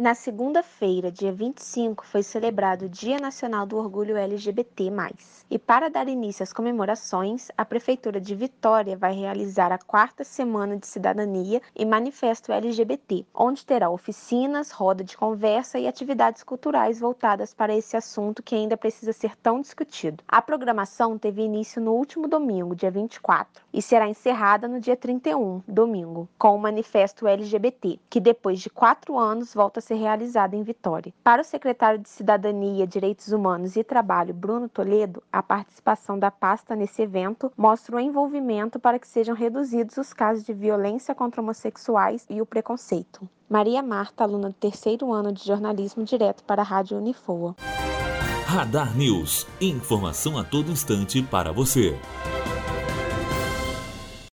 Na segunda-feira, dia 25, foi celebrado o Dia Nacional do Orgulho LGBT+. E para dar início às comemorações, a Prefeitura de Vitória vai realizar a quarta Semana de Cidadania e Manifesto LGBT, onde terá oficinas, roda de conversa e atividades culturais voltadas para esse assunto que ainda precisa ser tão discutido. A programação teve início no último domingo, dia 24, e será encerrada no dia 31, domingo, com o Manifesto LGBT, que depois de quatro anos volta a ser realizada em Vitória. Para o secretário de Cidadania, Direitos Humanos e Trabalho, Bruno Toledo, a participação da pasta nesse evento mostra o envolvimento para que sejam reduzidos os casos de violência contra homossexuais e o preconceito. Maria Marta, aluna do terceiro ano de jornalismo, direto para a Rádio Unifoa. Radar News. Informação a todo instante para você.